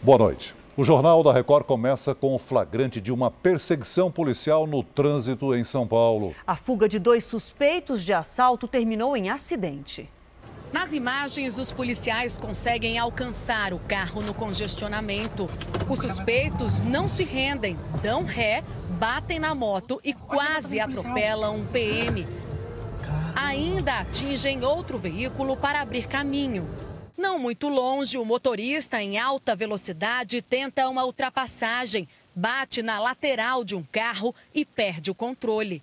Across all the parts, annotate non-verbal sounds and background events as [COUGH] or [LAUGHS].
Boa noite. O Jornal da Record começa com o flagrante de uma perseguição policial no trânsito em São Paulo. A fuga de dois suspeitos de assalto terminou em acidente. Nas imagens, os policiais conseguem alcançar o carro no congestionamento. Os suspeitos não se rendem, dão ré, batem na moto e quase atropelam um PM. Ainda atingem outro veículo para abrir caminho. Não muito longe, o motorista em alta velocidade tenta uma ultrapassagem, bate na lateral de um carro e perde o controle.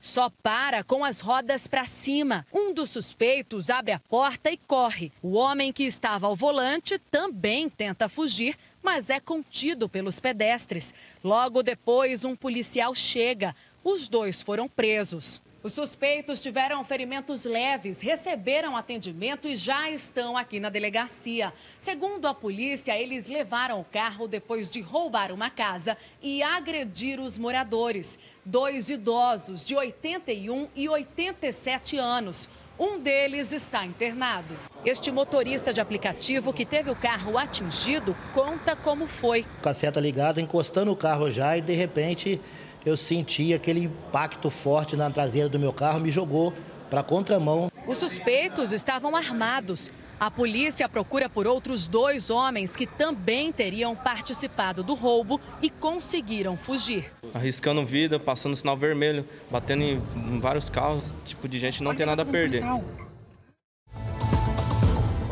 Só para com as rodas para cima. Um dos suspeitos abre a porta e corre. O homem que estava ao volante também tenta fugir, mas é contido pelos pedestres. Logo depois, um policial chega. Os dois foram presos. Os suspeitos tiveram ferimentos leves, receberam atendimento e já estão aqui na delegacia. Segundo a polícia, eles levaram o carro depois de roubar uma casa e agredir os moradores. Dois idosos de 81 e 87 anos. Um deles está internado. Este motorista de aplicativo que teve o carro atingido conta como foi. Com a seta ligada, encostando o carro já e de repente eu senti aquele impacto forte na traseira do meu carro, me jogou para a contramão. Os suspeitos estavam armados. A polícia procura por outros dois homens que também teriam participado do roubo e conseguiram fugir. Arriscando vida, passando sinal vermelho, batendo em vários carros, tipo de gente não tem nada a perder.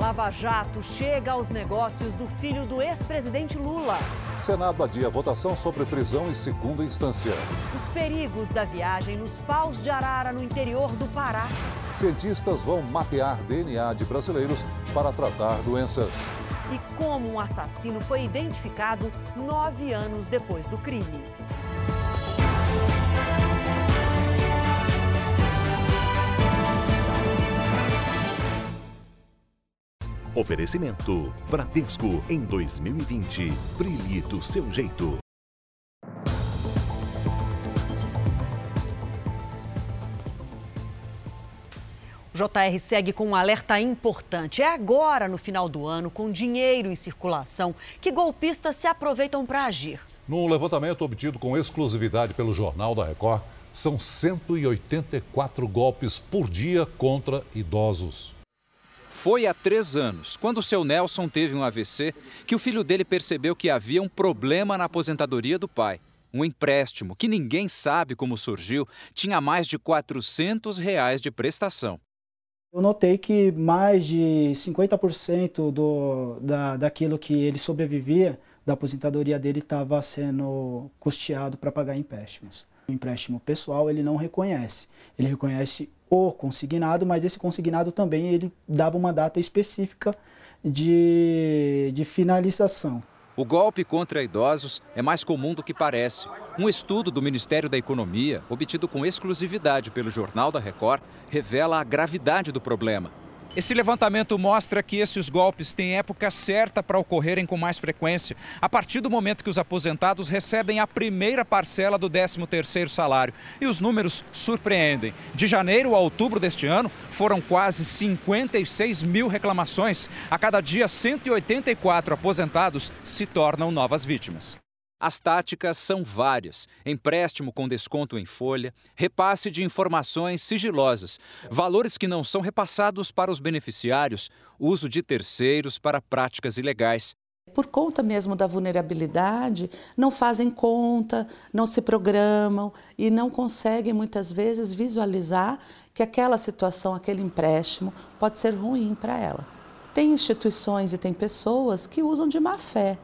Lava Jato chega aos negócios do filho do ex-presidente Lula. Senado adia votação sobre prisão em segunda instância. Os perigos da viagem nos paus de arara no interior do Pará. Cientistas vão mapear DNA de brasileiros para tratar doenças. E como um assassino foi identificado nove anos depois do crime. Oferecimento Bradesco em 2020. Brilhe do seu jeito. O JR segue com um alerta importante. É agora, no final do ano, com dinheiro em circulação, que golpistas se aproveitam para agir. Num levantamento obtido com exclusividade pelo Jornal da Record, são 184 golpes por dia contra idosos. Foi há três anos, quando o seu Nelson teve um AVC, que o filho dele percebeu que havia um problema na aposentadoria do pai. Um empréstimo que ninguém sabe como surgiu tinha mais de 400 reais de prestação. Eu notei que mais de 50% do, da, daquilo que ele sobrevivia, da aposentadoria dele, estava sendo custeado para pagar empréstimos. Empréstimo pessoal ele não reconhece, ele reconhece o consignado, mas esse consignado também ele dava uma data específica de, de finalização. O golpe contra idosos é mais comum do que parece. Um estudo do Ministério da Economia, obtido com exclusividade pelo Jornal da Record, revela a gravidade do problema. Esse levantamento mostra que esses golpes têm época certa para ocorrerem com mais frequência, a partir do momento que os aposentados recebem a primeira parcela do 13º salário. E os números surpreendem. De janeiro a outubro deste ano, foram quase 56 mil reclamações. A cada dia, 184 aposentados se tornam novas vítimas. As táticas são várias: empréstimo com desconto em folha, repasse de informações sigilosas, valores que não são repassados para os beneficiários, uso de terceiros para práticas ilegais. Por conta mesmo da vulnerabilidade, não fazem conta, não se programam e não conseguem muitas vezes visualizar que aquela situação, aquele empréstimo pode ser ruim para ela. Tem instituições e tem pessoas que usam de má fé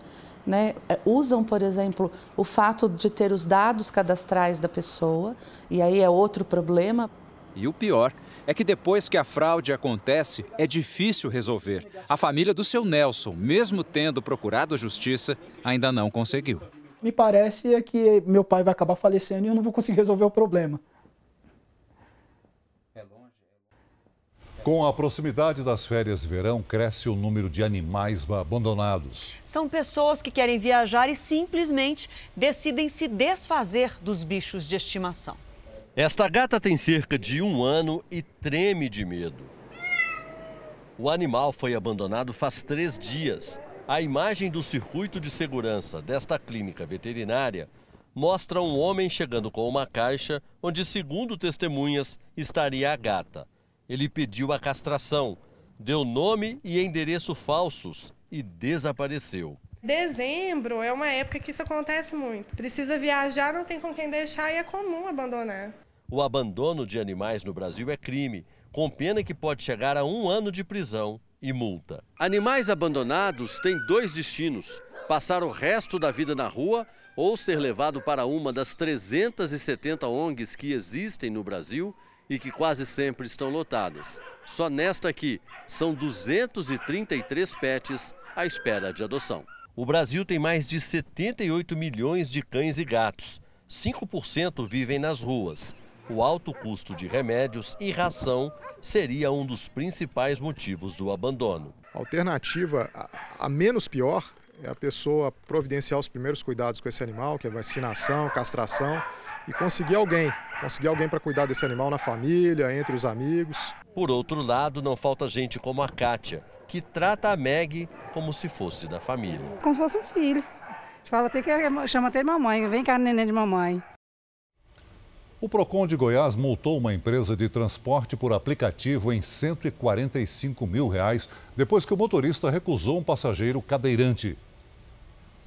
né, usam, por exemplo, o fato de ter os dados cadastrais da pessoa, e aí é outro problema. E o pior é que depois que a fraude acontece, é difícil resolver. A família do seu Nelson, mesmo tendo procurado a justiça, ainda não conseguiu. Me parece é que meu pai vai acabar falecendo e eu não vou conseguir resolver o problema. Com a proximidade das férias de verão, cresce o número de animais abandonados. São pessoas que querem viajar e simplesmente decidem se desfazer dos bichos de estimação. Esta gata tem cerca de um ano e treme de medo. O animal foi abandonado faz três dias. A imagem do circuito de segurança desta clínica veterinária mostra um homem chegando com uma caixa onde, segundo testemunhas, estaria a gata. Ele pediu a castração, deu nome e endereço falsos e desapareceu. Dezembro é uma época que isso acontece muito. Precisa viajar, não tem com quem deixar e é comum abandonar. O abandono de animais no Brasil é crime, com pena que pode chegar a um ano de prisão e multa. Animais abandonados têm dois destinos: passar o resto da vida na rua ou ser levado para uma das 370 ONGs que existem no Brasil e que quase sempre estão lotadas. Só nesta aqui são 233 pets à espera de adoção. O Brasil tem mais de 78 milhões de cães e gatos. 5% vivem nas ruas. O alto custo de remédios e ração seria um dos principais motivos do abandono. A alternativa a, a menos pior é a pessoa providenciar os primeiros cuidados com esse animal, que é vacinação, castração, e conseguir alguém, conseguir alguém para cuidar desse animal na família, entre os amigos. Por outro lado, não falta gente como a Kátia, que trata a Meg como se fosse da família. Como se fosse um filho. Fala até que chama até de mamãe, vem cá, neném de mamãe. O Procon de Goiás multou uma empresa de transporte por aplicativo em 145 mil reais depois que o motorista recusou um passageiro cadeirante.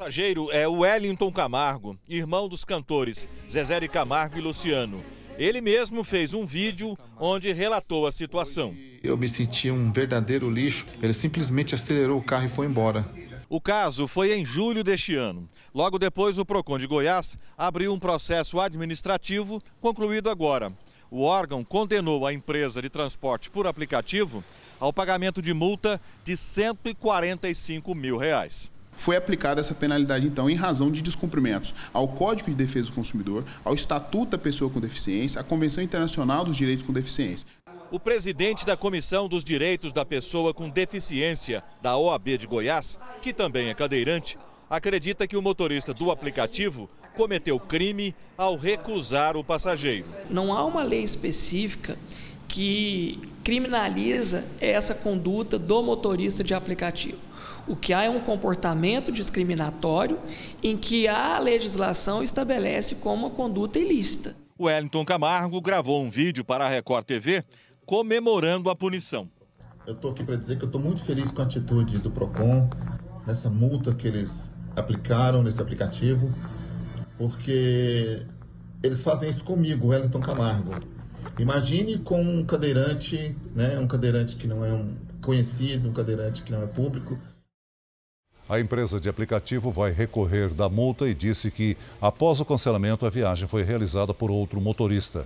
O passageiro é o Wellington Camargo, irmão dos cantores Zezé de Camargo e Luciano. Ele mesmo fez um vídeo onde relatou a situação. Eu me senti um verdadeiro lixo. Ele simplesmente acelerou o carro e foi embora. O caso foi em julho deste ano. Logo depois, o PROCON de Goiás abriu um processo administrativo concluído agora. O órgão condenou a empresa de transporte por aplicativo ao pagamento de multa de 145 mil reais foi aplicada essa penalidade, então, em razão de descumprimentos ao Código de Defesa do Consumidor, ao Estatuto da Pessoa com Deficiência, à Convenção Internacional dos Direitos com Deficiência. O presidente da Comissão dos Direitos da Pessoa com Deficiência da OAB de Goiás, que também é cadeirante, acredita que o motorista do aplicativo cometeu crime ao recusar o passageiro. Não há uma lei específica que criminaliza essa conduta do motorista de aplicativo. O que há é um comportamento discriminatório em que a legislação estabelece como uma conduta ilícita. O Wellington Camargo gravou um vídeo para a Record TV comemorando a punição. Eu estou aqui para dizer que eu estou muito feliz com a atitude do PROCON, nessa multa que eles aplicaram nesse aplicativo, porque eles fazem isso comigo, Wellington Camargo. Imagine com um cadeirante, né, um cadeirante que não é um conhecido, um cadeirante que não é público. A empresa de aplicativo vai recorrer da multa e disse que, após o cancelamento, a viagem foi realizada por outro motorista.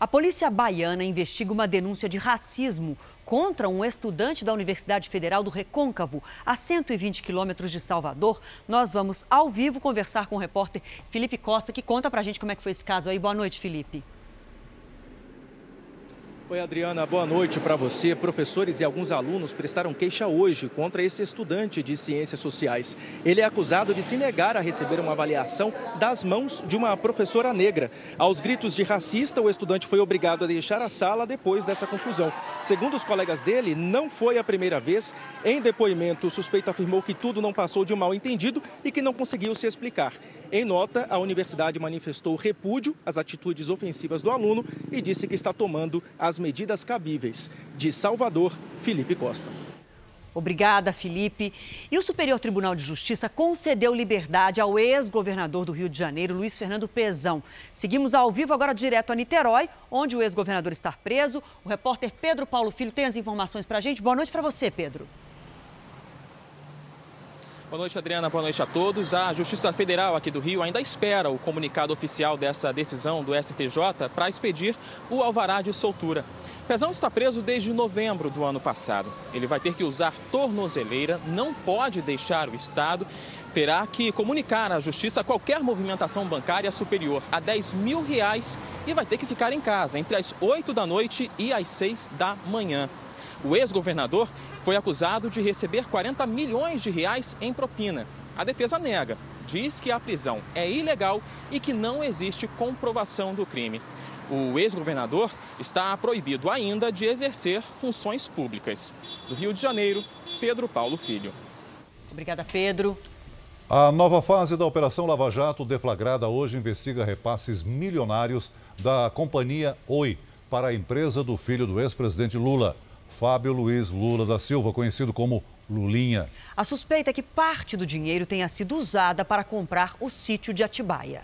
A polícia baiana investiga uma denúncia de racismo contra um estudante da Universidade Federal do Recôncavo, a 120 quilômetros de Salvador. Nós vamos ao vivo conversar com o repórter Felipe Costa, que conta pra gente como é que foi esse caso aí. Boa noite, Felipe. Oi, Adriana, boa noite para você. Professores e alguns alunos prestaram queixa hoje contra esse estudante de ciências sociais. Ele é acusado de se negar a receber uma avaliação das mãos de uma professora negra. Aos gritos de racista, o estudante foi obrigado a deixar a sala depois dessa confusão. Segundo os colegas dele, não foi a primeira vez. Em depoimento, o suspeito afirmou que tudo não passou de um mal entendido e que não conseguiu se explicar. Em nota, a universidade manifestou repúdio às atitudes ofensivas do aluno e disse que está tomando as medidas cabíveis. De Salvador, Felipe Costa. Obrigada, Felipe. E o Superior Tribunal de Justiça concedeu liberdade ao ex-governador do Rio de Janeiro, Luiz Fernando Pezão. Seguimos ao vivo agora direto a Niterói, onde o ex-governador está preso. O repórter Pedro Paulo Filho tem as informações para a gente. Boa noite para você, Pedro. Boa noite, Adriana. Boa noite a todos. A Justiça Federal aqui do Rio ainda espera o comunicado oficial dessa decisão do STJ para expedir o alvará de soltura. Pezão está preso desde novembro do ano passado. Ele vai ter que usar tornozeleira, não pode deixar o Estado, terá que comunicar à Justiça qualquer movimentação bancária superior a 10 mil reais e vai ter que ficar em casa entre as 8 da noite e as 6 da manhã. O ex-governador foi acusado de receber 40 milhões de reais em propina. A defesa nega, diz que a prisão é ilegal e que não existe comprovação do crime. O ex-governador está proibido ainda de exercer funções públicas. Do Rio de Janeiro, Pedro Paulo Filho. Obrigada, Pedro. A nova fase da Operação Lava Jato, deflagrada hoje, investiga repasses milionários da companhia Oi para a empresa do filho do ex-presidente Lula, Fábio Luiz Lula da Silva, conhecido como Lulinha. A suspeita é que parte do dinheiro tenha sido usada para comprar o sítio de Atibaia.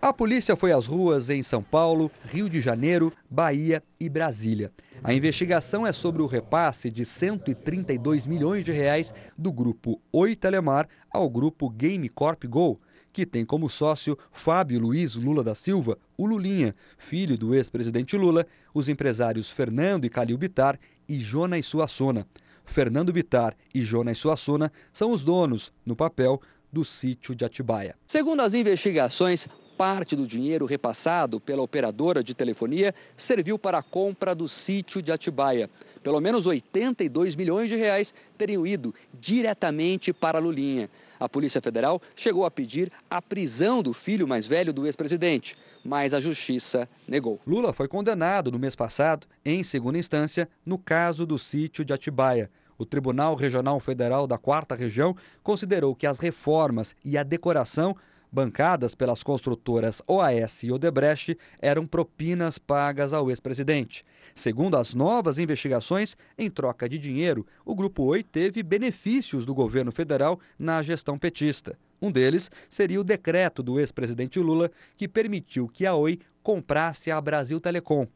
A polícia foi às ruas em São Paulo, Rio de Janeiro, Bahia e Brasília. A investigação é sobre o repasse de 132 milhões de reais do grupo Oi Telemar ao grupo Game Corp Go, que tem como sócio Fábio Luiz Lula da Silva, o Lulinha, filho do ex-presidente Lula, os empresários Fernando e Calil Bitar e Jonas Suassuna. Fernando Bitar e Jonas Suassuna são os donos, no papel, do sítio de Atibaia. Segundo as investigações, parte do dinheiro repassado pela operadora de telefonia serviu para a compra do sítio de Atibaia. Pelo menos 82 milhões de reais teriam ido diretamente para Lulinha. A Polícia Federal chegou a pedir a prisão do filho mais velho do ex-presidente, mas a justiça negou. Lula foi condenado no mês passado, em segunda instância, no caso do sítio de Atibaia. O Tribunal Regional Federal da Quarta Região considerou que as reformas e a decoração bancadas pelas construtoras OAS e Odebrecht eram propinas pagas ao ex-presidente. Segundo as novas investigações, em troca de dinheiro, o Grupo Oi teve benefícios do governo federal na gestão petista. Um deles seria o decreto do ex-presidente Lula que permitiu que a Oi comprasse a Brasil Telecom.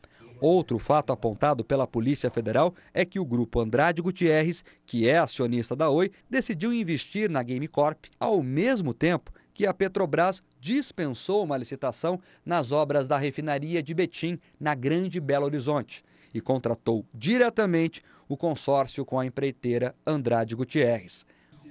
Outro fato apontado pela Polícia Federal é que o grupo Andrade Gutierrez, que é acionista da Oi, decidiu investir na Game Corp ao mesmo tempo que a Petrobras dispensou uma licitação nas obras da refinaria de Betim, na Grande Belo Horizonte, e contratou diretamente o consórcio com a empreiteira Andrade Gutierrez.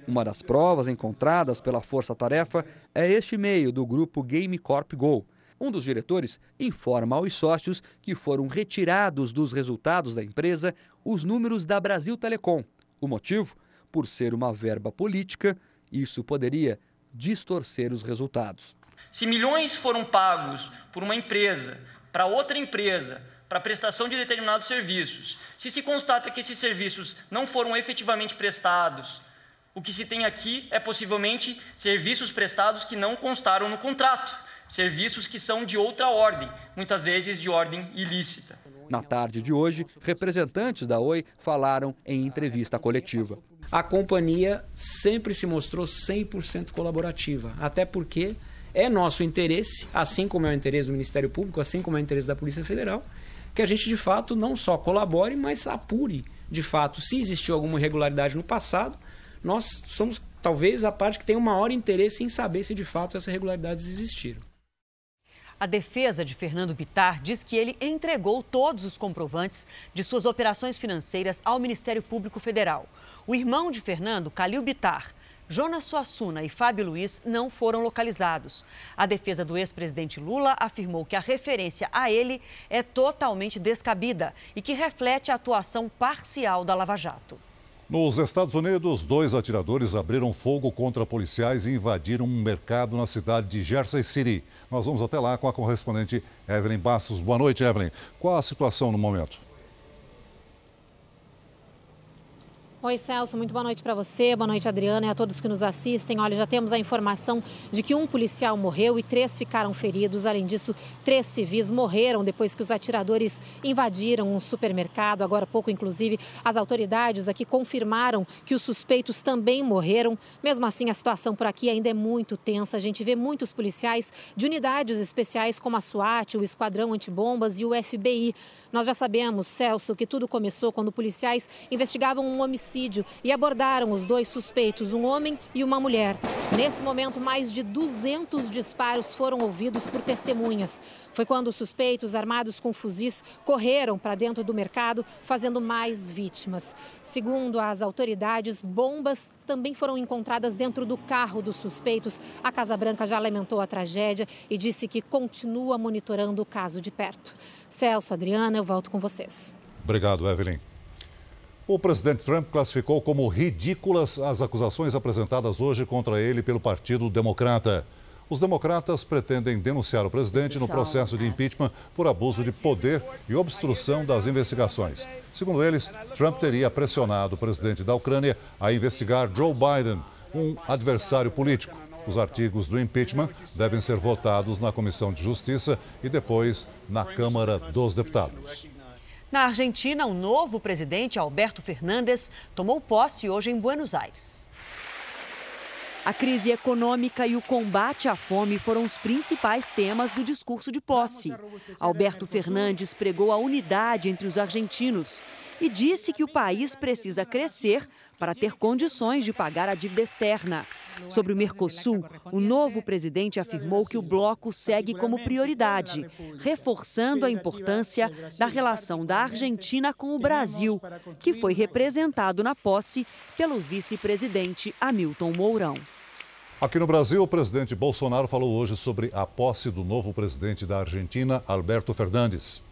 Uma das provas encontradas pela Força Tarefa é este e-mail do grupo Game Corp Go. Um dos diretores informa aos sócios que foram retirados dos resultados da empresa os números da Brasil Telecom. O motivo? Por ser uma verba política, isso poderia distorcer os resultados. Se milhões foram pagos por uma empresa para outra empresa para prestação de determinados serviços, se se constata que esses serviços não foram efetivamente prestados, o que se tem aqui é possivelmente serviços prestados que não constaram no contrato, serviços que são de outra ordem, muitas vezes de ordem ilícita. Na tarde de hoje, representantes da Oi falaram em entrevista coletiva. A companhia sempre se mostrou 100% colaborativa, até porque é nosso interesse, assim como é o interesse do Ministério Público, assim como é o interesse da Polícia Federal, que a gente de fato não só colabore, mas apure de fato se existiu alguma irregularidade no passado. Nós somos talvez a parte que tem o maior interesse em saber se de fato essas irregularidades existiram. A defesa de Fernando Bitar diz que ele entregou todos os comprovantes de suas operações financeiras ao Ministério Público Federal. O irmão de Fernando, Calil Bitar, Jonas Suassuna e Fábio Luiz não foram localizados. A defesa do ex-presidente Lula afirmou que a referência a ele é totalmente descabida e que reflete a atuação parcial da Lava Jato. Nos Estados Unidos, dois atiradores abriram fogo contra policiais e invadiram um mercado na cidade de Jersey City. Nós vamos até lá com a correspondente Evelyn Bastos. Boa noite, Evelyn. Qual a situação no momento? Oi, Celso, muito boa noite para você, boa noite, Adriana, e a todos que nos assistem. Olha, já temos a informação de que um policial morreu e três ficaram feridos. Além disso, três civis morreram depois que os atiradores invadiram um supermercado. Agora há pouco, inclusive, as autoridades aqui confirmaram que os suspeitos também morreram. Mesmo assim, a situação por aqui ainda é muito tensa. A gente vê muitos policiais de unidades especiais como a SWAT, o Esquadrão Antibombas e o FBI. Nós já sabemos, Celso, que tudo começou quando policiais investigavam um homicídio e abordaram os dois suspeitos, um homem e uma mulher. Nesse momento, mais de 200 disparos foram ouvidos por testemunhas. Foi quando os suspeitos, armados com fuzis, correram para dentro do mercado, fazendo mais vítimas. Segundo as autoridades, bombas também foram encontradas dentro do carro dos suspeitos. A Casa Branca já lamentou a tragédia e disse que continua monitorando o caso de perto. Celso, Adriana, eu volto com vocês. Obrigado, Evelyn. O presidente Trump classificou como ridículas as acusações apresentadas hoje contra ele pelo Partido Democrata. Os democratas pretendem denunciar o presidente no processo de impeachment por abuso de poder e obstrução das investigações. Segundo eles, Trump teria pressionado o presidente da Ucrânia a investigar Joe Biden, um adversário político. Os artigos do impeachment devem ser votados na Comissão de Justiça e depois na Câmara dos Deputados. Na Argentina, o novo presidente, Alberto Fernandes, tomou posse hoje em Buenos Aires. A crise econômica e o combate à fome foram os principais temas do discurso de posse. Alberto Fernandes pregou a unidade entre os argentinos e disse que o país precisa crescer para ter condições de pagar a dívida externa. Sobre o Mercosul, o novo presidente afirmou que o bloco segue como prioridade, reforçando a importância da relação da Argentina com o Brasil, que foi representado na posse pelo vice-presidente Hamilton Mourão. Aqui no Brasil, o presidente Bolsonaro falou hoje sobre a posse do novo presidente da Argentina, Alberto Fernandes.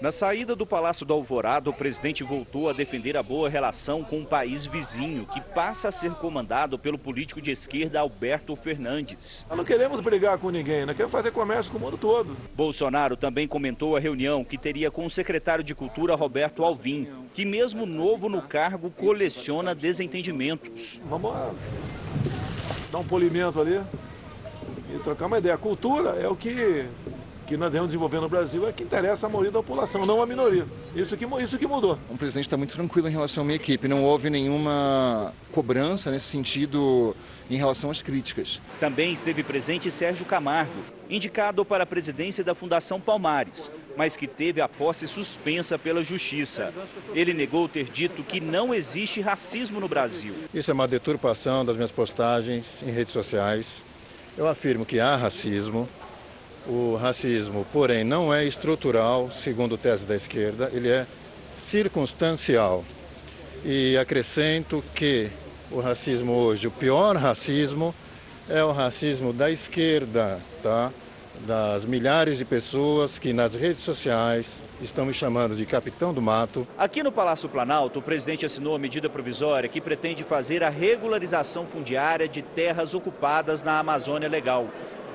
Na saída do Palácio do Alvorada, o presidente voltou a defender a boa relação com o país vizinho, que passa a ser comandado pelo político de esquerda Alberto Fernandes. Nós não queremos brigar com ninguém, nós queremos fazer comércio com o mundo todo. Bolsonaro também comentou a reunião que teria com o secretário de Cultura Roberto Alvim, que mesmo novo no cargo coleciona desentendimentos. Vamos dar um polimento ali e trocar uma ideia. A cultura é o que que nós devemos desenvolver no Brasil é que interessa a maioria da população, não a minoria. Isso que, isso que mudou. O presidente está muito tranquilo em relação à minha equipe. Não houve nenhuma cobrança nesse sentido em relação às críticas. Também esteve presente Sérgio Camargo, indicado para a presidência da Fundação Palmares, mas que teve a posse suspensa pela Justiça. Ele negou ter dito que não existe racismo no Brasil. Isso é uma deturpação das minhas postagens em redes sociais. Eu afirmo que há racismo, o racismo, porém, não é estrutural, segundo tese da esquerda, ele é circunstancial. E acrescento que o racismo hoje, o pior racismo, é o racismo da esquerda, tá? das milhares de pessoas que nas redes sociais estão me chamando de capitão do mato. Aqui no Palácio Planalto, o presidente assinou a medida provisória que pretende fazer a regularização fundiária de terras ocupadas na Amazônia Legal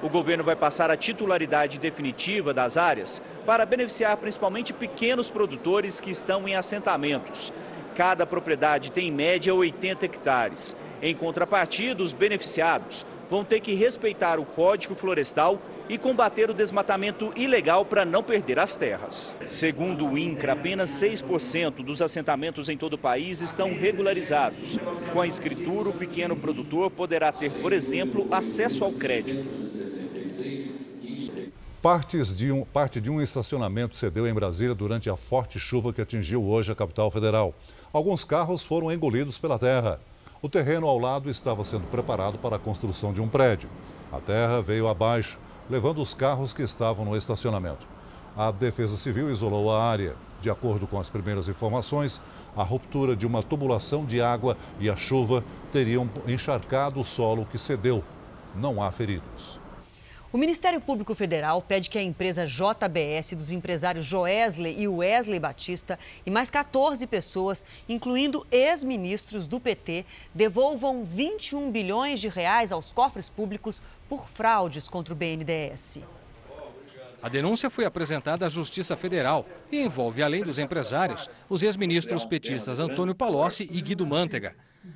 o governo vai passar a titularidade definitiva das áreas para beneficiar principalmente pequenos produtores que estão em assentamentos. Cada propriedade tem em média 80 hectares. Em contrapartida, os beneficiados vão ter que respeitar o Código Florestal e combater o desmatamento ilegal para não perder as terras. Segundo o INCRA, apenas 6% dos assentamentos em todo o país estão regularizados. Com a escritura, o pequeno produtor poderá ter, por exemplo, acesso ao crédito. Partes de um, parte de um estacionamento cedeu em Brasília durante a forte chuva que atingiu hoje a capital federal. Alguns carros foram engolidos pela terra. O terreno ao lado estava sendo preparado para a construção de um prédio. A terra veio abaixo, levando os carros que estavam no estacionamento. A Defesa Civil isolou a área. De acordo com as primeiras informações, a ruptura de uma tubulação de água e a chuva teriam encharcado o solo que cedeu. Não há feridos. O Ministério Público Federal pede que a empresa JBS dos empresários Joesley e Wesley Batista e mais 14 pessoas, incluindo ex-ministros do PT, devolvam 21 bilhões de reais aos cofres públicos por fraudes contra o BNDES. A denúncia foi apresentada à Justiça Federal e envolve, além dos empresários, os ex-ministros petistas Antônio Palocci e Guido Mantega.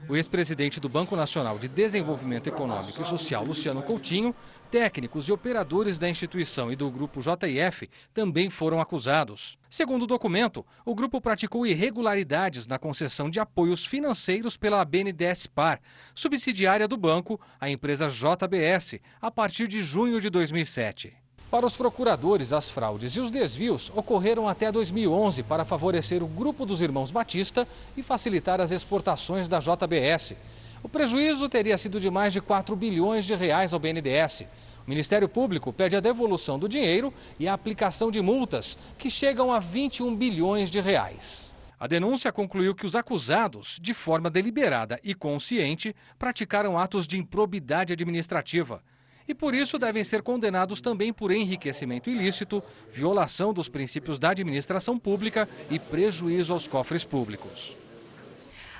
O ex-presidente do Banco Nacional de Desenvolvimento Econômico e Social, Luciano Coutinho, técnicos e operadores da instituição e do grupo JIF também foram acusados. Segundo o documento, o grupo praticou irregularidades na concessão de apoios financeiros pela BNDES Par, subsidiária do banco, à empresa JBS, a partir de junho de 2007. Para os procuradores, as fraudes e os desvios ocorreram até 2011 para favorecer o grupo dos irmãos Batista e facilitar as exportações da JBS. O prejuízo teria sido de mais de 4 bilhões de reais ao BNDES. O Ministério Público pede a devolução do dinheiro e a aplicação de multas, que chegam a 21 bilhões de reais. A denúncia concluiu que os acusados, de forma deliberada e consciente, praticaram atos de improbidade administrativa e por isso devem ser condenados também por enriquecimento ilícito, violação dos princípios da administração pública e prejuízo aos cofres públicos.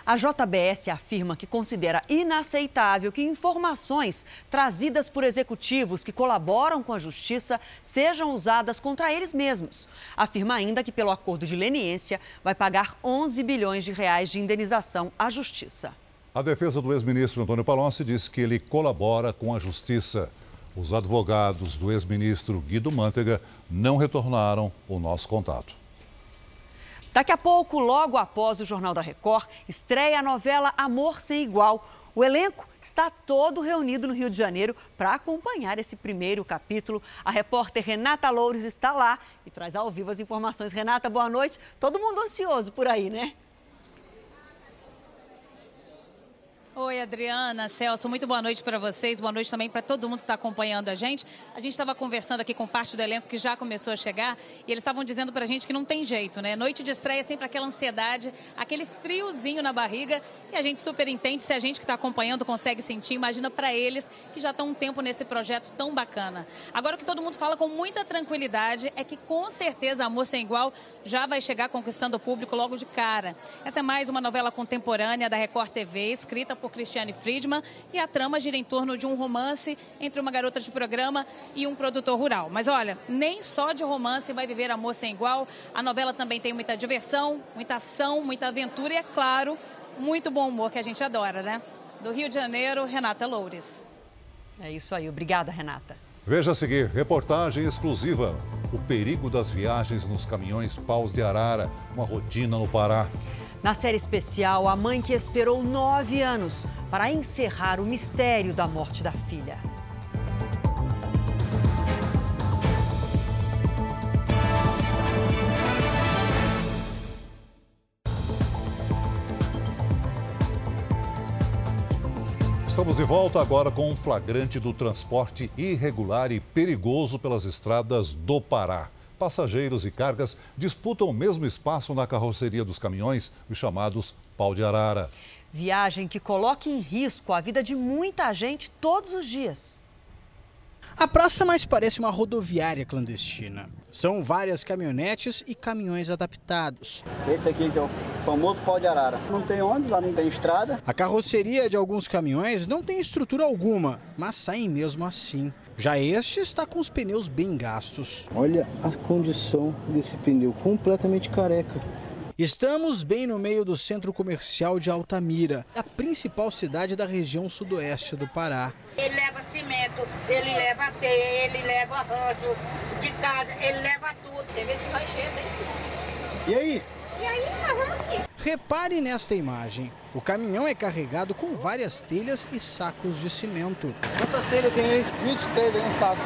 A JBS afirma que considera inaceitável que informações trazidas por executivos que colaboram com a justiça sejam usadas contra eles mesmos. Afirma ainda que, pelo acordo de leniência, vai pagar 11 bilhões de reais de indenização à justiça. A defesa do ex-ministro Antônio Palocci diz que ele colabora com a justiça. Os advogados do ex-ministro Guido Mantega não retornaram o nosso contato. Daqui a pouco, logo após o Jornal da Record, estreia a novela Amor Sem Igual. O elenco está todo reunido no Rio de Janeiro para acompanhar esse primeiro capítulo. A repórter Renata Loures está lá e traz ao vivo as informações. Renata, boa noite. Todo mundo ansioso por aí, né? Oi, Adriana, Celso, muito boa noite para vocês, boa noite também para todo mundo que está acompanhando a gente. A gente estava conversando aqui com parte do elenco que já começou a chegar e eles estavam dizendo para a gente que não tem jeito, né? Noite de estreia é sempre aquela ansiedade, aquele friozinho na barriga e a gente super entende, se a gente que está acompanhando consegue sentir, imagina para eles que já estão um tempo nesse projeto tão bacana. Agora o que todo mundo fala com muita tranquilidade é que com certeza Amor Sem Igual já vai chegar conquistando o público logo de cara. Essa é mais uma novela contemporânea da Record TV, escrita por por Cristiane Friedman e a trama gira em torno de um romance entre uma garota de programa e um produtor rural. Mas olha, nem só de romance vai viver Amor Sem Igual. A novela também tem muita diversão, muita ação, muita aventura e, é claro, muito bom humor que a gente adora, né? Do Rio de Janeiro, Renata Loures. É isso aí. Obrigada, Renata. Veja a seguir, reportagem exclusiva. O perigo das viagens nos caminhões paus de arara, uma rotina no Pará. Na série especial, a mãe que esperou nove anos para encerrar o mistério da morte da filha. Estamos de volta agora com um flagrante do transporte irregular e perigoso pelas estradas do Pará passageiros e cargas disputam o mesmo espaço na carroceria dos caminhões, os chamados pau de arara. Viagem que coloca em risco a vida de muita gente todos os dias. A praça mais parece uma rodoviária clandestina. São várias caminhonetes e caminhões adaptados. Esse aqui que é o famoso pau de arara. Não tem onde, lá não tem estrada. A carroceria de alguns caminhões não tem estrutura alguma, mas saem mesmo assim. Já este está com os pneus bem gastos. Olha a condição desse pneu, completamente careca. Estamos bem no meio do centro comercial de Altamira, a principal cidade da região sudoeste do Pará. Ele leva cimento, ele leva teia, ele leva arranjo de casa, ele leva tudo. Tem vezes que vai cheio, tem sim. E aí? E aí, arranque. Repare nesta imagem. O caminhão é carregado com várias telhas e sacos de cimento. Quantas telhas tem aí? 20 telhas em saco.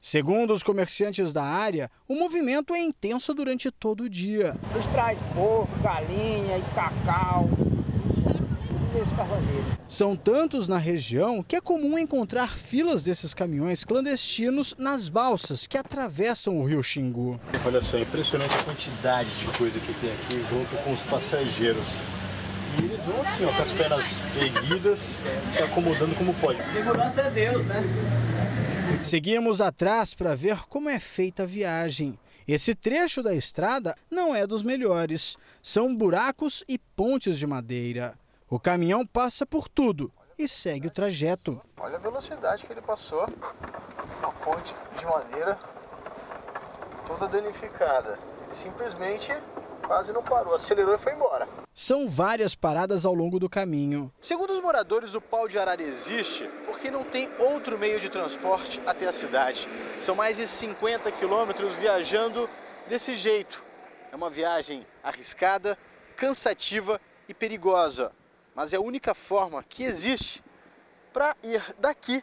Segundo os comerciantes da área, o movimento é intenso durante todo o dia. Eles trazem porco, galinha e cacau. São tantos na região que é comum encontrar filas desses caminhões clandestinos nas balsas que atravessam o rio Xingu. Olha só, impressionante a quantidade de coisa que tem aqui junto com os passageiros. E eles vão assim, ó, com as pernas erguidas, se acomodando como pode. Segurança é Deus, né? Seguimos atrás para ver como é feita a viagem. Esse trecho da estrada não é dos melhores. São buracos e pontes de madeira. O caminhão passa por tudo e segue o trajeto. Olha a velocidade que ele passou. Uma ponte de madeira toda danificada. Simplesmente quase não parou, acelerou e foi embora. São várias paradas ao longo do caminho. Segundo os moradores, o pau de arara existe porque não tem outro meio de transporte até a cidade. São mais de 50 quilômetros viajando desse jeito. É uma viagem arriscada, cansativa e perigosa mas é a única forma que existe para ir daqui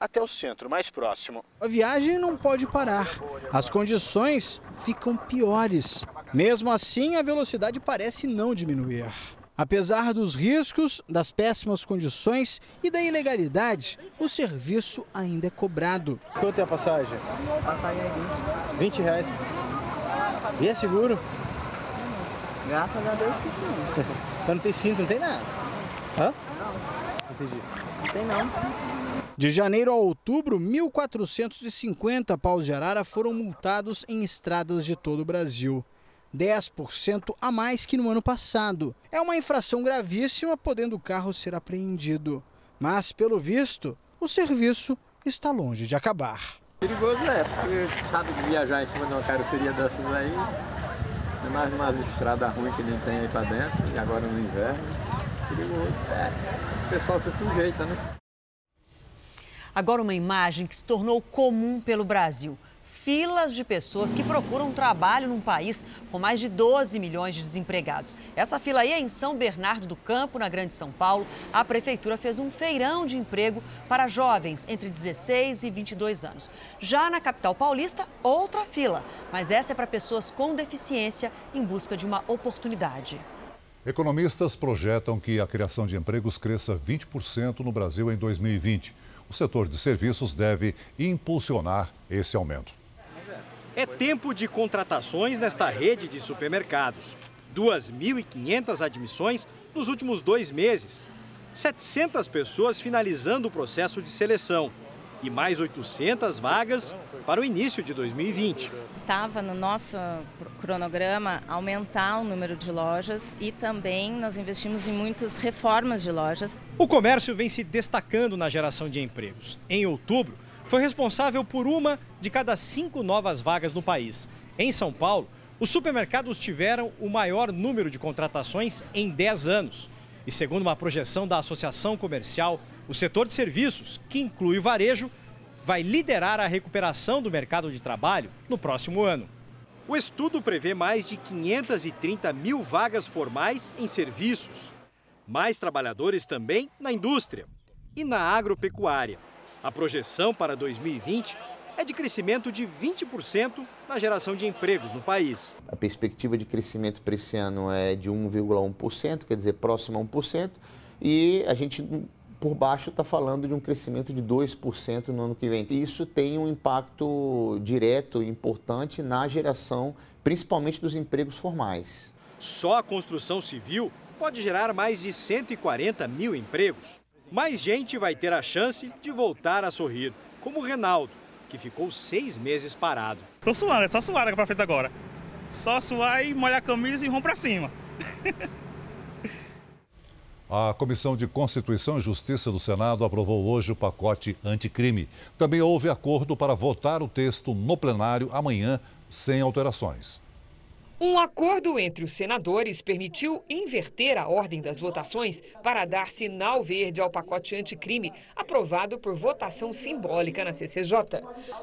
até o centro mais próximo. A viagem não pode parar. As condições ficam piores. Mesmo assim, a velocidade parece não diminuir. Apesar dos riscos, das péssimas condições e da ilegalidade, o serviço ainda é cobrado. Quanto é a passagem? A passagem é 20. 20 reais. E é seguro? Graças a Deus que sim. [LAUGHS] Então não tem cinto, não tem nada? Hã? Não. Entendi. Não tem não. De janeiro a outubro, 1.450 paus de arara foram multados em estradas de todo o Brasil. 10% a mais que no ano passado. É uma infração gravíssima, podendo o carro ser apreendido. Mas, pelo visto, o serviço está longe de acabar. Perigoso é, porque sabe que viajar em cima de uma carroceria dessas aí, mais uma estrada ruim que nem tem aí para dentro, e agora no inverno, perigoso. É, o pessoal se sujeita, né? Agora uma imagem que se tornou comum pelo Brasil filas de pessoas que procuram trabalho num país com mais de 12 milhões de desempregados. Essa fila aí é em São Bernardo do Campo, na Grande São Paulo. A prefeitura fez um feirão de emprego para jovens entre 16 e 22 anos. Já na capital paulista, outra fila, mas essa é para pessoas com deficiência em busca de uma oportunidade. Economistas projetam que a criação de empregos cresça 20% no Brasil em 2020. O setor de serviços deve impulsionar esse aumento. É tempo de contratações nesta rede de supermercados. 2.500 admissões nos últimos dois meses. 700 pessoas finalizando o processo de seleção. E mais 800 vagas para o início de 2020. Estava no nosso cronograma aumentar o número de lojas e também nós investimos em muitas reformas de lojas. O comércio vem se destacando na geração de empregos. Em outubro, foi responsável por uma de cada cinco novas vagas no país. Em São Paulo, os supermercados tiveram o maior número de contratações em 10 anos. E segundo uma projeção da Associação Comercial, o setor de serviços, que inclui o varejo, vai liderar a recuperação do mercado de trabalho no próximo ano. O estudo prevê mais de 530 mil vagas formais em serviços, mais trabalhadores também na indústria e na agropecuária. A projeção para 2020 é de crescimento de 20% na geração de empregos no país. A perspectiva de crescimento para esse ano é de 1,1%, quer dizer, próximo a 1%, e a gente por baixo está falando de um crescimento de 2% no ano que vem. Isso tem um impacto direto e importante na geração, principalmente dos empregos formais. Só a construção civil pode gerar mais de 140 mil empregos mais gente vai ter a chance de voltar a sorrir, como o Renaldo, que ficou seis meses parado. Tô suando, é só suar daqui pra frente agora. Só suar e molhar a camisa e vamos pra cima. [LAUGHS] A Comissão de Constituição e Justiça do Senado aprovou hoje o pacote anticrime. Também houve acordo para votar o texto no plenário amanhã, sem alterações. Um acordo entre os senadores permitiu inverter a ordem das votações para dar sinal verde ao pacote anticrime, aprovado por votação simbólica na CCJ.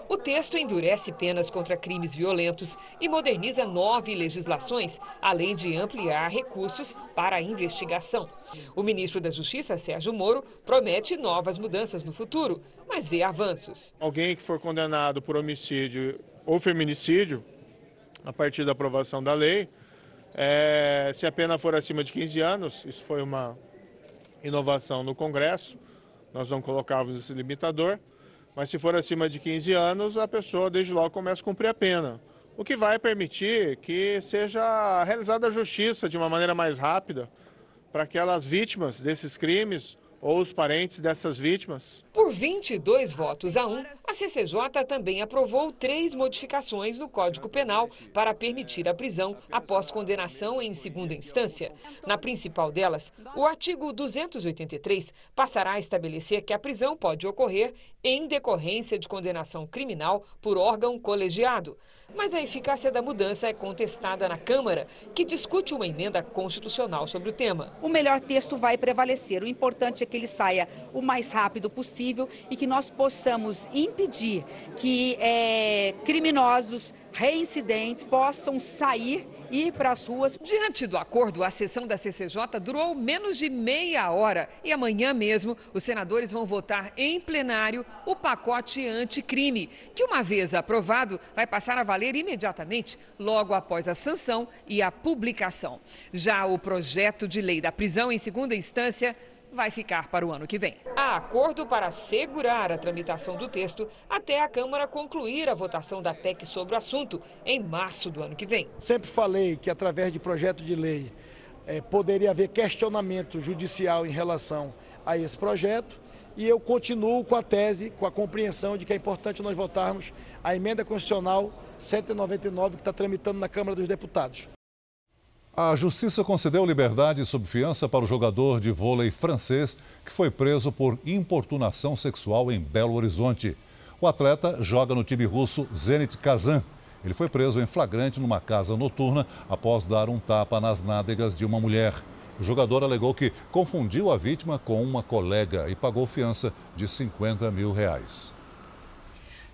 O texto endurece penas contra crimes violentos e moderniza nove legislações, além de ampliar recursos para a investigação. O ministro da Justiça, Sérgio Moro, promete novas mudanças no futuro, mas vê avanços. Alguém que for condenado por homicídio ou feminicídio a partir da aprovação da lei. É, se a pena for acima de 15 anos, isso foi uma inovação no Congresso, nós não colocávamos esse limitador, mas se for acima de 15 anos, a pessoa desde logo começa a cumprir a pena, o que vai permitir que seja realizada a justiça de uma maneira mais rápida para aquelas vítimas desses crimes ou os parentes dessas vítimas. Por 22 votos a 1, a CCJ também aprovou três modificações no Código Penal para permitir a prisão após condenação em segunda instância. Na principal delas, o artigo 283 passará a estabelecer que a prisão pode ocorrer em decorrência de condenação criminal por órgão colegiado. Mas a eficácia da mudança é contestada na Câmara, que discute uma emenda constitucional sobre o tema. O melhor texto vai prevalecer. O importante é que ele saia o mais rápido possível e que nós possamos impedir que é, criminosos reincidentes possam sair e ir para as ruas. Diante do acordo, a sessão da CCJ durou menos de meia hora e amanhã mesmo os senadores vão votar em plenário o pacote anticrime, que uma vez aprovado vai passar a valer imediatamente, logo após a sanção e a publicação. Já o projeto de lei da prisão em segunda instância vai ficar para o ano que vem. Há acordo para segurar a tramitação do texto até a Câmara concluir a votação da PEC sobre o assunto em março do ano que vem. Sempre falei que através de projeto de lei é, poderia haver questionamento judicial em relação a esse projeto e eu continuo com a tese, com a compreensão de que é importante nós votarmos a emenda constitucional 199 que está tramitando na Câmara dos Deputados. A justiça concedeu liberdade sob fiança para o jogador de vôlei francês que foi preso por importunação sexual em Belo Horizonte. O atleta joga no time russo Zenit Kazan. Ele foi preso em flagrante numa casa noturna após dar um tapa nas nádegas de uma mulher. O jogador alegou que confundiu a vítima com uma colega e pagou fiança de 50 mil reais.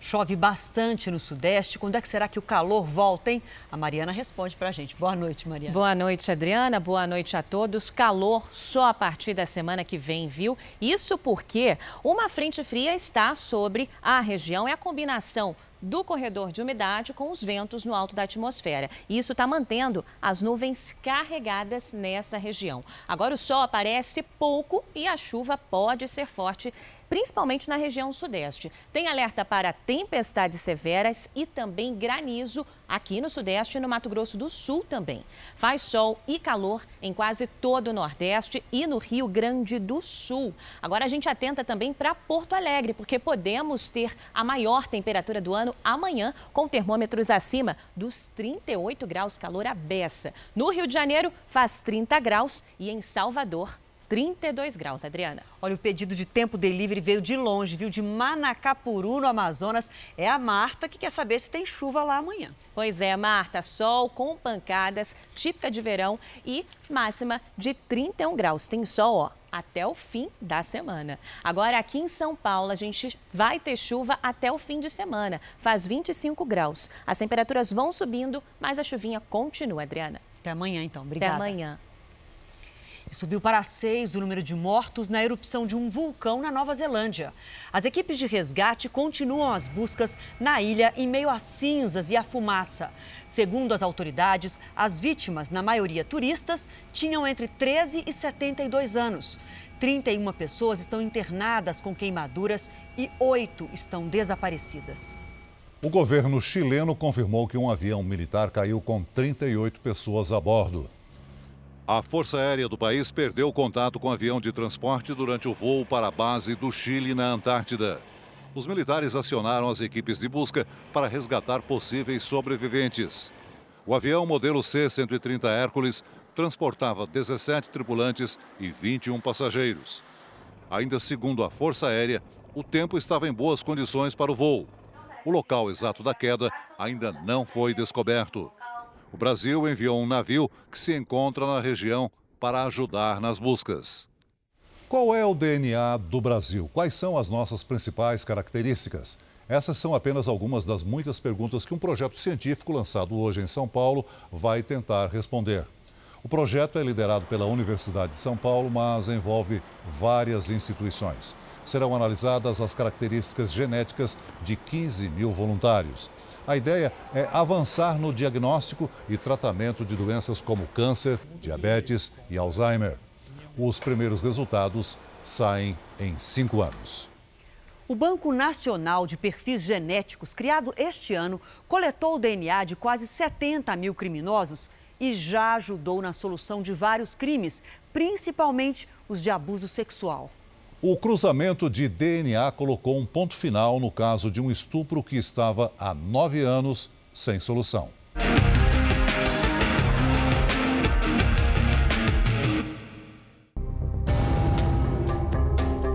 Chove bastante no Sudeste. Quando é que será que o calor volta, hein? A Mariana responde para a gente. Boa noite, Mariana. Boa noite, Adriana. Boa noite a todos. Calor só a partir da semana que vem, viu? Isso porque uma frente fria está sobre a região. É a combinação do corredor de umidade com os ventos no alto da atmosfera. E isso está mantendo as nuvens carregadas nessa região. Agora o sol aparece pouco e a chuva pode ser forte principalmente na região sudeste. Tem alerta para tempestades severas e também granizo aqui no sudeste e no Mato Grosso do Sul também. Faz sol e calor em quase todo o Nordeste e no Rio Grande do Sul. Agora a gente atenta também para Porto Alegre, porque podemos ter a maior temperatura do ano amanhã, com termômetros acima dos 38 graus, calor à beça. No Rio de Janeiro faz 30 graus e em Salvador 32 graus, Adriana. Olha, o pedido de tempo delivery veio de longe, viu? De Manacapuru, no Amazonas. É a Marta que quer saber se tem chuva lá amanhã. Pois é, Marta, sol com pancadas, típica de verão e máxima de 31 graus. Tem sol, ó, até o fim da semana. Agora, aqui em São Paulo, a gente vai ter chuva até o fim de semana. Faz 25 graus. As temperaturas vão subindo, mas a chuvinha continua, Adriana. Até amanhã, então. Obrigada. Até amanhã. Subiu para seis o número de mortos na erupção de um vulcão na Nova Zelândia. As equipes de resgate continuam as buscas na ilha em meio a cinzas e a fumaça. Segundo as autoridades, as vítimas, na maioria turistas, tinham entre 13 e 72 anos. 31 pessoas estão internadas com queimaduras e oito estão desaparecidas. O governo chileno confirmou que um avião militar caiu com 38 pessoas a bordo. A Força Aérea do país perdeu contato com o avião de transporte durante o voo para a base do Chile na Antártida. Os militares acionaram as equipes de busca para resgatar possíveis sobreviventes. O avião modelo C-130 Hércules transportava 17 tripulantes e 21 passageiros. Ainda segundo a Força Aérea, o tempo estava em boas condições para o voo. O local exato da queda ainda não foi descoberto. O Brasil enviou um navio que se encontra na região para ajudar nas buscas. Qual é o DNA do Brasil? Quais são as nossas principais características? Essas são apenas algumas das muitas perguntas que um projeto científico lançado hoje em São Paulo vai tentar responder. O projeto é liderado pela Universidade de São Paulo, mas envolve várias instituições. Serão analisadas as características genéticas de 15 mil voluntários. A ideia é avançar no diagnóstico e tratamento de doenças como câncer, diabetes e Alzheimer. Os primeiros resultados saem em cinco anos. O Banco Nacional de Perfis Genéticos, criado este ano, coletou o DNA de quase 70 mil criminosos e já ajudou na solução de vários crimes, principalmente os de abuso sexual. O cruzamento de DNA colocou um ponto final no caso de um estupro que estava há nove anos sem solução.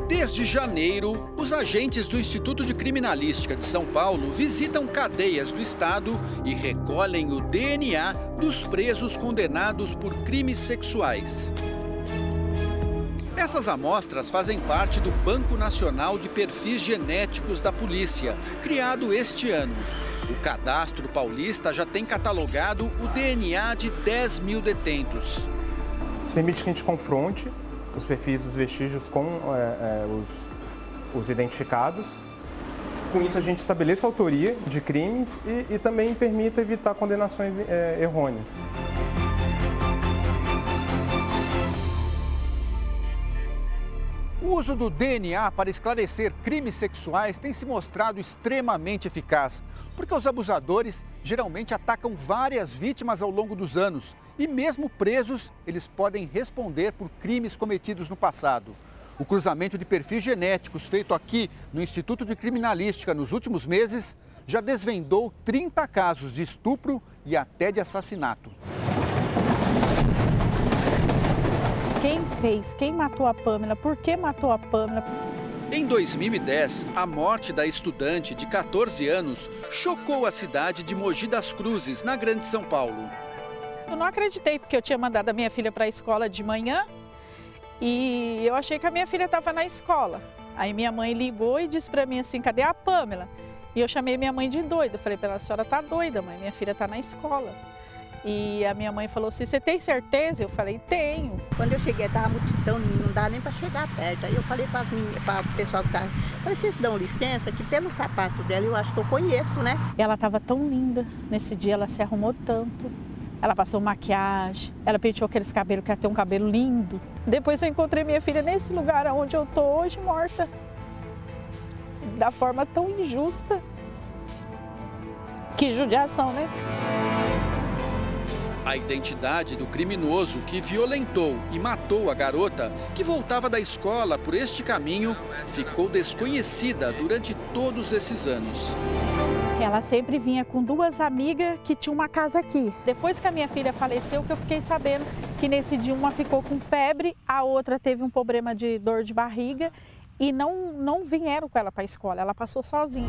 Desde janeiro, os agentes do Instituto de Criminalística de São Paulo visitam cadeias do estado e recolhem o DNA dos presos condenados por crimes sexuais. Essas amostras fazem parte do Banco Nacional de Perfis Genéticos da Polícia, criado este ano. O cadastro paulista já tem catalogado o DNA de 10 mil detentos. Isso permite que a gente confronte os perfis dos vestígios com é, é, os, os, identificados. Com isso, a gente estabeleça a autoria de crimes e, e também permita evitar condenações é, errôneas. O uso do DNA para esclarecer crimes sexuais tem se mostrado extremamente eficaz, porque os abusadores geralmente atacam várias vítimas ao longo dos anos e, mesmo presos, eles podem responder por crimes cometidos no passado. O cruzamento de perfis genéticos feito aqui no Instituto de Criminalística nos últimos meses já desvendou 30 casos de estupro e até de assassinato. Quem fez? Quem matou a Pamela? Por que matou a Pamela? Em 2010, a morte da estudante de 14 anos chocou a cidade de Mogi das Cruzes, na Grande São Paulo. Eu não acreditei porque eu tinha mandado a minha filha para a escola de manhã e eu achei que a minha filha estava na escola. Aí minha mãe ligou e disse para mim assim: cadê a Pamela? E eu chamei minha mãe de doida. Eu falei para ela: a senhora tá doida, mãe, minha filha está na escola. E a minha mãe falou assim: Você tem certeza? Eu falei: Tenho. Quando eu cheguei, estava multidão, não dava nem para chegar perto. Aí eu falei para o pessoal que estava: vocês dão licença, que pelo sapato dela eu acho que eu conheço, né? Ela estava tão linda. Nesse dia ela se arrumou tanto. Ela passou maquiagem, ela penteou aqueles cabelos, que ela tem um cabelo lindo. Depois eu encontrei minha filha nesse lugar onde eu tô hoje, morta. Da forma tão injusta. Que judiação, né? A identidade do criminoso que violentou e matou a garota, que voltava da escola por este caminho, ficou desconhecida durante todos esses anos. Ela sempre vinha com duas amigas que tinham uma casa aqui. Depois que a minha filha faleceu, que eu fiquei sabendo que nesse dia uma ficou com febre, a outra teve um problema de dor de barriga e não, não vieram com ela para a escola, ela passou sozinha.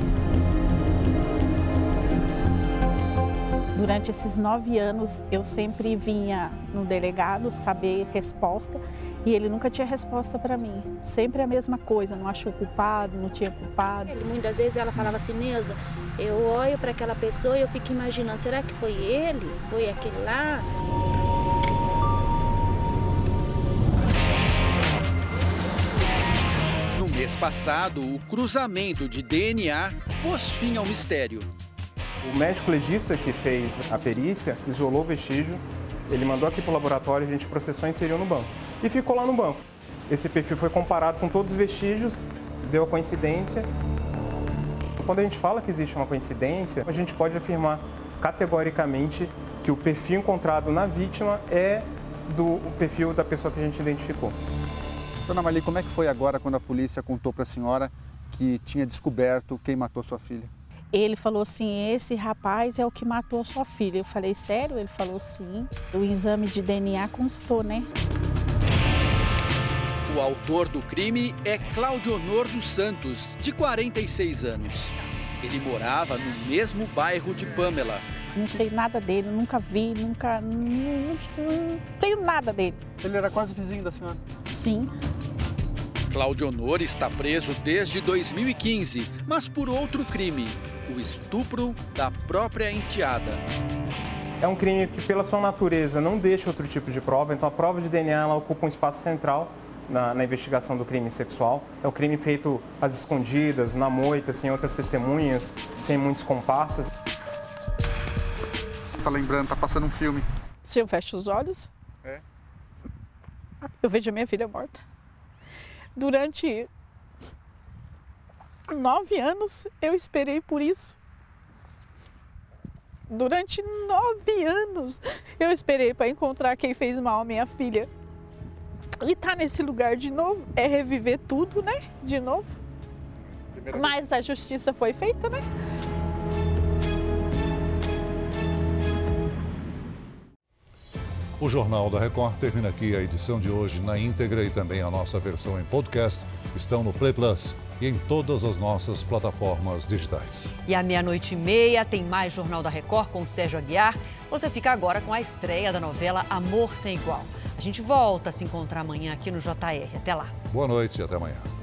Durante esses nove anos, eu sempre vinha no delegado saber resposta e ele nunca tinha resposta para mim. Sempre a mesma coisa, não achou culpado, não tinha culpado. Muitas vezes ela falava assim, Neuza, eu olho para aquela pessoa e eu fico imaginando, será que foi ele? Foi aquele lá? No mês passado, o cruzamento de DNA pôs fim ao mistério. O médico legista que fez a perícia isolou o vestígio, ele mandou aqui para o laboratório, a gente processou e inseriu no banco. E ficou lá no banco. Esse perfil foi comparado com todos os vestígios, deu a coincidência. Quando a gente fala que existe uma coincidência, a gente pode afirmar categoricamente que o perfil encontrado na vítima é do perfil da pessoa que a gente identificou. Dona Marli, como é que foi agora quando a polícia contou para a senhora que tinha descoberto quem matou sua filha? Ele falou assim: esse rapaz é o que matou a sua filha. Eu falei: sério? Ele falou sim. O exame de DNA constou, né? O autor do crime é Claudio Honor dos Santos, de 46 anos. Ele morava no mesmo bairro de Pamela. Não sei nada dele, nunca vi, nunca. Não, não tenho nada dele. Ele era quase vizinho da senhora? Sim. Cláudio Honor está preso desde 2015, mas por outro crime: o estupro da própria enteada. É um crime que, pela sua natureza, não deixa outro tipo de prova, então a prova de DNA ela ocupa um espaço central na, na, investigação do crime sexual. É um crime feito às escondidas, na moita, sem outras testemunhas, sem muitos comparsas. Tá lembrando, tá passando um filme. Se eu fecho os olhos, é. eu vejo a minha filha morta. Durante nove anos eu esperei por isso. Durante nove anos eu esperei para encontrar quem fez mal à minha filha. E tá nesse lugar de novo é reviver tudo, né? De novo. Mas a justiça foi feita, né? O Jornal da Record termina aqui a edição de hoje na íntegra e também a nossa versão em podcast estão no Play Plus e em todas as nossas plataformas digitais. E à meia-noite e meia tem mais Jornal da Record com o Sérgio Aguiar. Você fica agora com a estreia da novela Amor Sem Igual. A gente volta a se encontrar amanhã aqui no JR. Até lá. Boa noite e até amanhã.